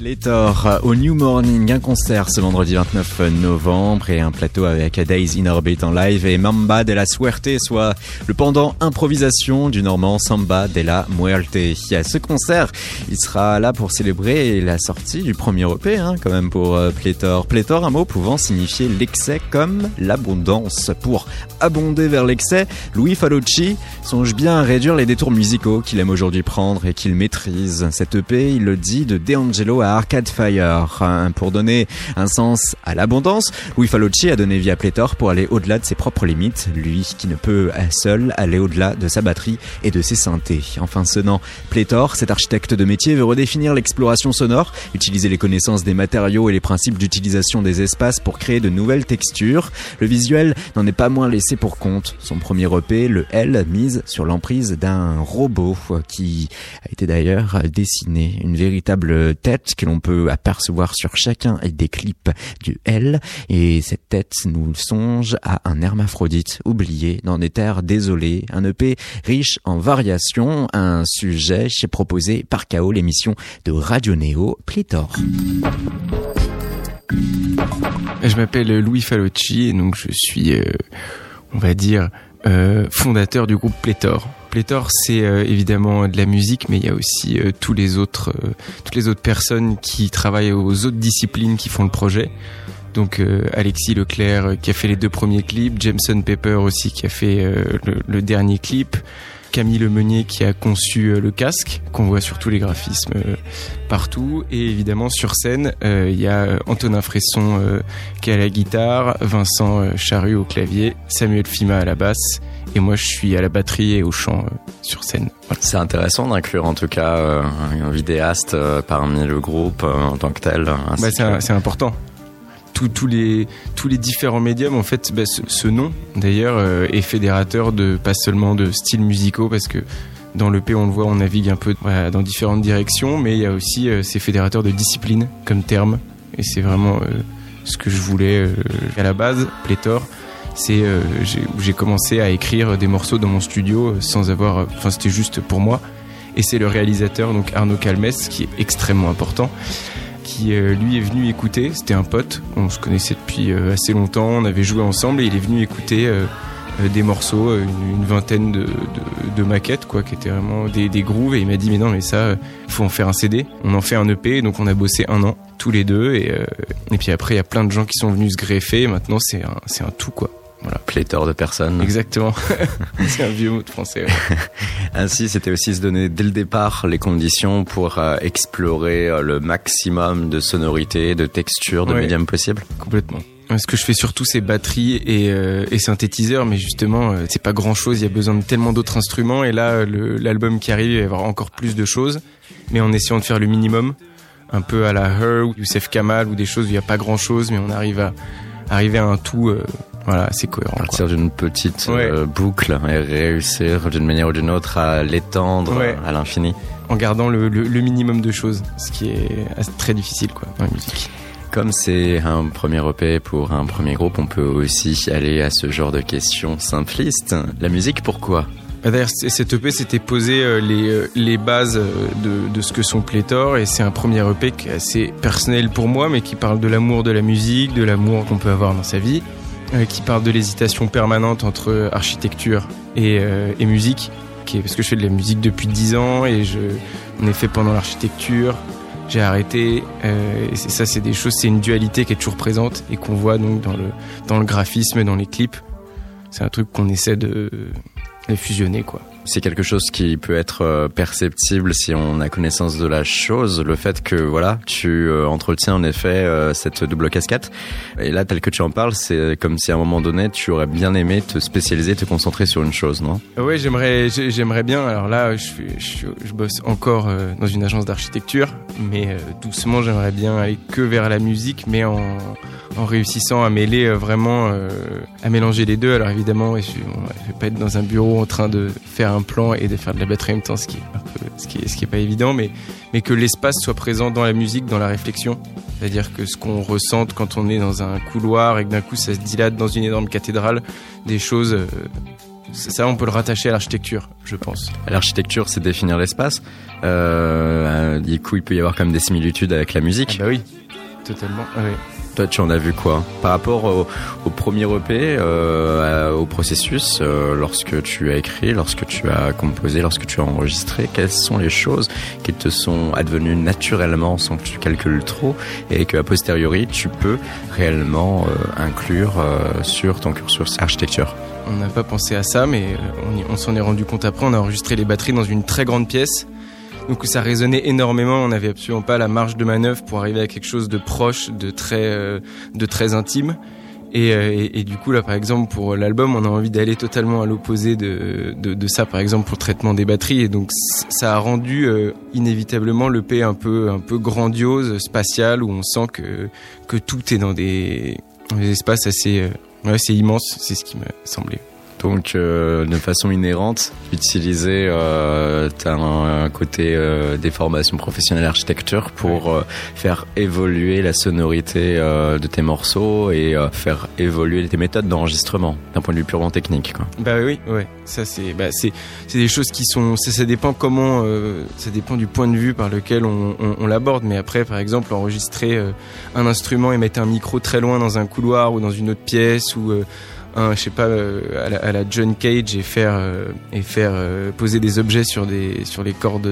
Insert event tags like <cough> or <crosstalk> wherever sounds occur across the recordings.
Pléthore au New Morning, un concert ce vendredi 29 novembre et un plateau avec Days in Orbit en live et Mamba de la Suerte, soit le pendant improvisation du normand Samba de la Muerte. À ce concert, il sera là pour célébrer la sortie du premier EP, hein, quand même pour euh, Pléthore. Pléthore, un mot pouvant signifier l'excès comme l'abondance. Pour abonder vers l'excès, Louis Falucci songe bien à réduire les détours musicaux qu'il aime aujourd'hui prendre et qu'il maîtrise. Cet EP, il le dit, de De à Arcade Fire. Pour donner un sens à l'abondance, Louis a donné vie à Pléthore pour aller au-delà de ses propres limites, lui qui ne peut seul aller au-delà de sa batterie et de ses synthés. Enfin, nom Pléthore, cet architecte de métier, veut redéfinir l'exploration sonore, utiliser les connaissances des matériaux et les principes d'utilisation des espaces pour créer de nouvelles textures. Le visuel n'en est pas moins laissé pour compte. Son premier EP, le L, mise sur l'emprise d'un robot qui a été d'ailleurs dessiné, une véritable tête que l'on peut apercevoir sur chacun des clips du L. Et cette tête nous songe à un hermaphrodite oublié dans des terres désolées. Un EP riche en variations, un sujet proposé par KO, l'émission de Radio Néo Pléthore. Je m'appelle Louis Falocci et donc je suis, euh, on va dire, euh, fondateur du groupe Pléthore. Pléthore, c'est euh, évidemment de la musique, mais il y a aussi euh, euh, toutes les autres personnes qui travaillent aux autres disciplines qui font le projet. Donc Alexis Leclerc qui a fait les deux premiers clips, Jameson Pepper aussi qui a fait le, dernier clip, Camille Lemeunier qui a conçu le casque qu'on voit sur tous les graphismes partout et évidemment sur scène il y a Antonin Fresson qui à la guitare, Vincent Charru au clavier, Samuel Fima à la basse et moi je suis à la batterie et au chant euh, sur scène. C'est intéressant d'inclure en tout cas euh, un vidéaste euh, parmi le groupe en tant que tel. Bah, c'est important. Tous, les, tous les différents médiums, en fait, bah, ce, nom d'ailleurs est fédérateur de pas seulement de styles musicaux parce que dans le P on le voit, on navigue un peu dans différentes directions, mais il y a aussi ces fédérateurs de discipline comme terme et c'est vraiment ce que je voulais à la base, pléthore c'est euh, où j'ai commencé à écrire des morceaux dans mon studio euh, sans avoir, euh, enfin c'était juste pour moi. Et c'est le réalisateur donc Arnaud Calmès qui est extrêmement important qui lui est venu écouter, c'était un pote, on se connaissait depuis assez longtemps, on avait joué ensemble et il est venu écouter des morceaux, une, vingtaine de, maquettes quoi, qui étaient vraiment des, grooves et il m'a dit mais non mais ça, faut en faire un CD. On en fait un EP donc on a bossé un an tous les deux et, puis après il y a plein de gens qui sont venus se greffer maintenant c'est un, un tout quoi. Voilà. Pléthore de personnes. Exactement. <laughs> <laughs> c'est un vieux mot de français. <laughs> Ainsi, c'était aussi se donner dès le départ les conditions pour euh, explorer euh, le maximum de sonorités, de textures, de médiums possibles. Complètement. Ce que je fais surtout, c'est batterie et, euh, et synthétiseur, mais justement, c'est pas grand chose. Il y a besoin de tellement d'autres instruments. Et là, l'album qui arrive, il va y avoir encore plus de choses, mais en essayant de faire le minimum, un peu à la Her ou Youssef Kamal ou des choses où il n'y a pas grand chose, mais on arrive à arriver à un tout voilà, c'est cohérent. Partir d'une petite euh, boucle et réussir d'une manière ou d'une autre à l'étendre à l'infini. En gardant le, le, minimum de choses, ce qui est très difficile quoi dans la musique. Comme c'est un premier EP pour un premier groupe, on peut aussi aller à ce genre de questions simplistes. La musique, pourquoi? Bah, D'ailleurs, cet EP s'était posé euh, les, euh, les bases de, de ce que sont Pléthore et c'est un premier EP qui est assez personnel pour moi, mais qui parle de l'amour de la musique, de l'amour qu'on peut avoir dans sa vie euh, qui parle de l'hésitation permanente entre architecture et, euh, et musique, parce que je fais de la musique depuis 10 ans et je, on est fait pendant l'architecture. J'ai arrêté. Euh, ça, c'est des choses, c'est une dualité qui est toujours présente et qu'on voit donc dans le dans le graphisme, dans les clips. C'est un truc qu'on essaie de, de fusionner, quoi c'est quelque chose qui peut être euh, perceptible si on a connaissance de la chose. Le fait que voilà, tu euh, entretiens en effet euh, cette double casquette. Et là, tel que tu en parles, c'est comme si à un moment donné, tu aurais bien aimé te spécialiser, te concentrer sur une chose, non? Oui, j'aimerais, j'aimerais bien. Alors là, je, je, je bosse encore dans une agence d'architecture, mais doucement, j'aimerais bien aller que vers la musique, mais en réussissant à vraiment, à mélanger les deux. Alors évidemment, je, ne vais pas être dans un bureau en train de faire un plan et de faire de la batterie en même temps, ce qui est, un peu, ce qui est, ce qui est pas évident, mais, mais que l'espace soit présent dans la musique, dans la réflexion. C'est-à-dire que ce qu'on ressente quand on est dans un couloir et que d'un coup ça se dilate dans une énorme cathédrale, des choses euh, Ça, on peut le rattacher à l'architecture, je pense. L'architecture, c'est définir l'espace. Euh, du coup, il peut y avoir comme des similitudes avec la musique. Ah bah oui, totalement. Ouais. Toi, tu en as vu quoi Par rapport au, premier EP, euh, au processus, euh, lorsque tu as écrit, lorsque tu as composé, lorsque tu as enregistré, quelles sont les choses qui te sont advenues naturellement sans que tu calcules trop et que a posteriori tu peux réellement euh, inclure euh, sur ton cursus architecture? On n'a pas pensé à ça, mais on, on s'en est rendu compte après. On a enregistré les batteries dans une très grande pièce. Donc ça résonnait énormément, on n'avait absolument pas la marge de manœuvre pour arriver à quelque chose de proche, de très, euh, de très intime. Et, euh, et, du coup là par exemple pour l'album on a envie d'aller totalement à l'opposé de, ça par exemple pour le traitement des batteries. Et donc ça a rendu euh, inévitablement le un peu un peu grandiose spatial où on sent que tout est dans des, espaces assez euh, assez immenses c'est ce qui me semblait donc, euh, de façon inhérente, utiliser euh, un, un, côté euh, des formations professionnelles architecture pour faire évoluer la sonorité de tes morceaux et faire évoluer tes méthodes d'enregistrement d'un point de vue purement technique. Quoi. Bah oui, ouais. Ça c'est, bah c'est, c'est des choses qui sont, ça, ça dépend comment, ça dépend du point de vue par lequel on, on, on l'aborde. Mais après, par exemple, enregistrer un instrument et mettre un micro très loin dans un couloir ou dans une autre pièce ou un, je sais pas, euh, à, la, à, la, John Cage et faire euh, et faire euh, poser des objets sur des sur les cordes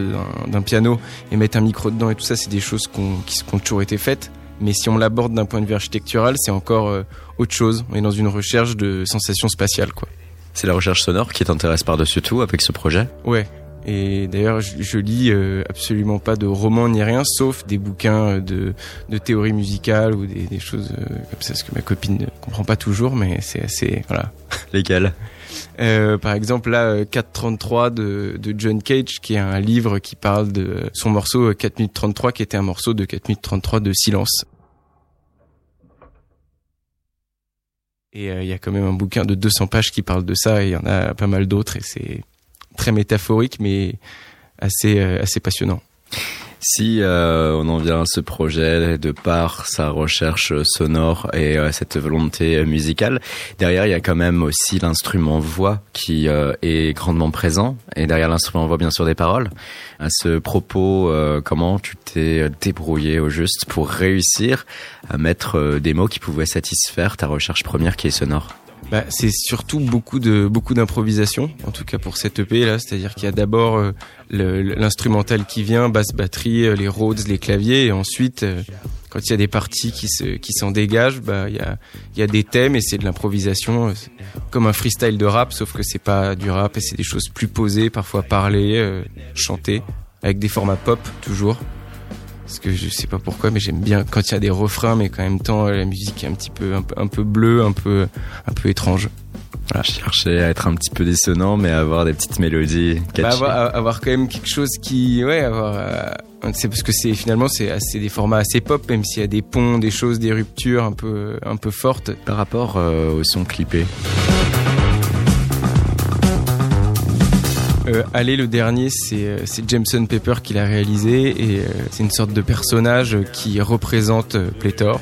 d'un piano et mettre un micro dedans et tout ça, c'est des choses qui, qui ont toujours été faites. Mais si on l'aborde d'un point de vue architectural, c'est encore autre chose. On est dans une recherche de sensations spatiales, quoi. C'est la recherche sonore qui t'intéresse par-dessus tout avec ce projet? Ouais, et d'ailleurs, je, je, lis euh, absolument pas de romans ni rien, sauf des bouquins de, de théorie musicale ou des, des choses euh, comme ça, ce que ma copine ne comprend pas toujours, mais c'est assez... Voilà. <laughs> Lesquels euh, par exemple, là, 433 de, de John Cage, qui est un livre qui parle de son morceau 4 minutes 33, qui était un morceau de 4 minutes 33 de silence. Et il y a quand même un bouquin de 200 pages qui parle de ça, et il y en a pas mal d'autres, et c'est très métaphorique, mais assez, euh, assez passionnant. Si euh, on en vient à ce projet de par sa recherche sonore et euh, cette volonté musicale, derrière il y a quand même aussi l'instrument voix qui est grandement présent et derrière l'instrument voix bien sûr des paroles. À ce propos, comment tu t'es débrouillé au juste pour réussir à mettre des mots qui pouvaient satisfaire ta recherche première qui est sonore? Bah, c'est surtout beaucoup de beaucoup d'improvisation, en tout cas pour cette EP là, c'est-à-dire qu'il y a d'abord euh, l'instrumental qui vient, basse batterie, euh, les Rhodes, les claviers, et ensuite euh, quand il y a des parties qui se qui s'en dégagent, bah il y a il y a des thèmes et c'est de l'improvisation, comme un freestyle de rap, sauf que c'est pas du rap et c'est des choses plus posées, parfois parlées, chantées, avec des formats pop toujours parce que je sais pas pourquoi mais j'aime bien quand il y a des refrains mais qu'en même temps la musique est un petit peu un peu, un peu bleue un peu un peu étrange voilà. Je cherchais à être un petit peu dissonant, mais avoir des petites mélodies. Bah, avoir, avoir, quand même quelque chose qui, ouais, avoir. Euh, c'est parce que c'est finalement c'est assez des formats assez pop, même s'il y a des ponts, des choses, des ruptures un peu un peu fortes. Par rapport euh, au son clippé. Euh, Aller le dernier, c'est euh, Jameson Pepper qui l'a réalisé et euh, c'est une sorte de personnage qui représente euh, Pléthore,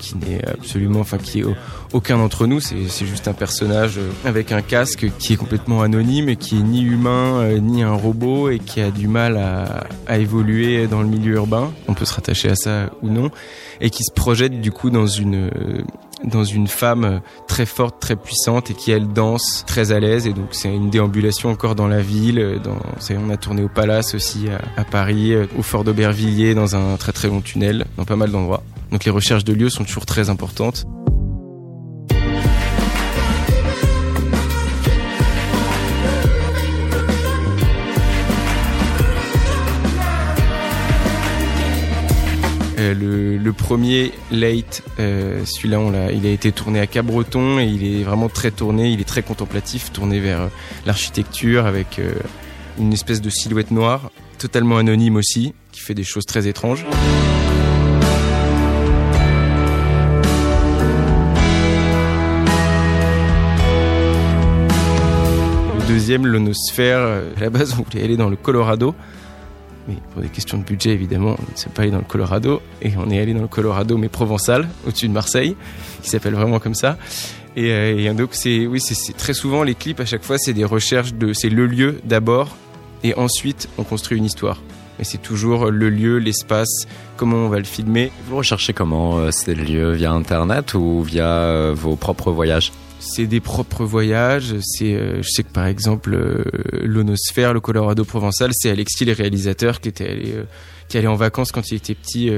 qui n'est absolument, enfin qui est aucun d'entre nous. C'est juste un personnage euh, avec un casque qui est complètement anonyme et qui est ni humain euh, ni un robot et qui a du mal à, évoluer dans le milieu urbain. On peut se rattacher à ça ou non et qui se projette du coup dans une euh, dans une femme très forte, très puissante et qui elle danse très à l'aise et donc c'est une déambulation encore dans la ville. On a tourné au Palace aussi à, à Paris, au Fort d'Aubervilliers dans un très très long tunnel, dans pas mal d'endroits. Donc les recherches de lieux sont toujours très importantes. Euh, le, premier Late, euh, celui-là, il a été tourné à Cabreton et il est vraiment très tourné, il est très contemplatif, tourné vers euh, l'architecture avec une espèce de silhouette noire, totalement anonyme aussi, qui fait des choses très étranges. Deuxième, l'onosphère, à la base, on voulait aller dans le Colorado mais pour des questions de budget évidemment, on ne s'est pas allé dans le Colorado et on est allé dans le Colorado mais provençal, au-dessus de Marseille, qui s'appelle vraiment comme ça. Et, donc c'est oui c'est très souvent les clips à chaque fois c'est des recherches de c'est le lieu d'abord et ensuite on construit une histoire. Et c'est toujours le lieu, l'espace, comment on va le filmer? Vous recherchez comment ces lieux? Via internet ou via vos propres voyages? C'est des propres voyages. C'est, euh, je sais que par exemple, euh, l'Onosphère, le Colorado provençal, c'est Alexis, le réalisateur, qui était allé, euh, qui allait en vacances quand il était petit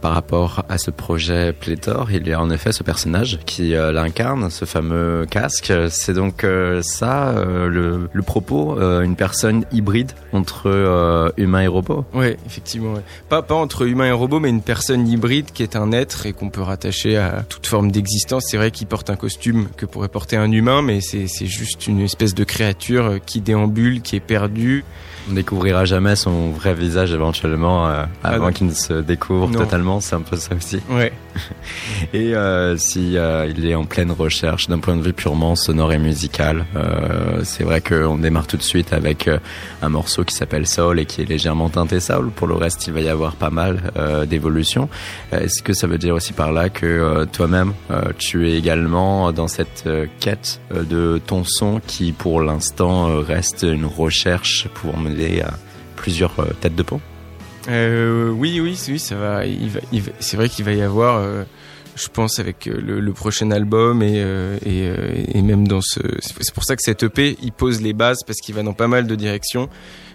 par rapport à ce projet Pléthore, il y a en effet ce personnage qui euh, l'incarne, ce fameux casque. C'est donc euh, ça euh, le, propos, une personne hybride entre humain et robot. Oui, effectivement. Pas, pas entre humain et robot, mais une personne hybride qui est un être et qu'on peut rattacher à toute forme d'existence. C'est vrai qu'il porte un costume que pourrait porter un humain, mais c'est juste une espèce de créature qui déambule, qui est perdue. On découvrira jamais son vrai visage éventuellement euh, ah avant qu'il ne se découvre totalement. C'est un peu ça aussi. Ouais. <laughs> et euh, si euh, il est en pleine recherche d'un point de vue purement sonore et musical, euh, c'est vrai qu'on démarre tout de suite avec euh, un morceau qui s'appelle Soul et qui est légèrement teinté soul. Pour le reste, il va y avoir pas mal d'évolutions. Est-ce que ça veut dire aussi par là que toi-même, tu es également dans cette quête de ton son qui, pour l'instant, reste une recherche pour mener à plusieurs euh, têtes de pont euh, Oui, oui, oui, ça va. c'est vrai qu'il va y avoir, euh, je pense, avec le, prochain album et, et, même dans ce. C'est pour ça que cette EP, il pose les bases parce qu'il va dans pas mal de directions.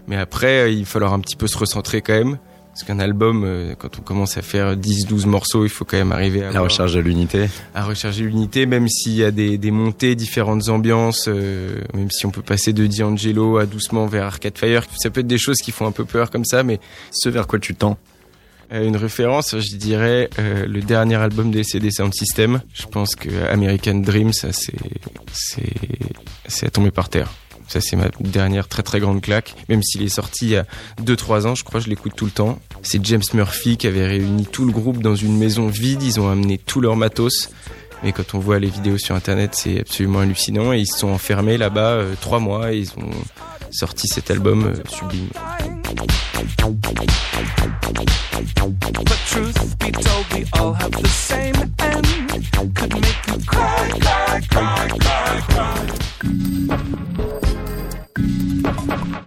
Mais après, il va falloir un petit peu se recentrer quand même. Parce qu'un album, euh, quand on commence à faire 10-12 morceaux, il faut quand même arriver à... La recherche de l'unité. À recharger l'unité, même s'il y a des, des, montées, différentes ambiances, euh, même si on peut passer de D'Angelo à doucement vers Arcade Fire, ça peut être des choses qui font un peu peur comme ça, mais... Ce vers quoi tu tends euh, une référence, je dirais le dernier album des CD Sound System. Je pense que American Dream, ça c'est c'est c'est à tomber par terre. Ça, c'est ma dernière très très grande claque. Même s'il est sorti il y a 2-3 ans, je crois, je l'écoute tout le temps. C'est James Murphy qui avait réuni tout le groupe dans une maison vide. Ils ont amené tout leur matos. Mais quand on voit les vidéos sur internet, c'est absolument hallucinant. Et ils se sont enfermés là-bas 3 euh, mois et ils ont sorti cet album euh, sublime.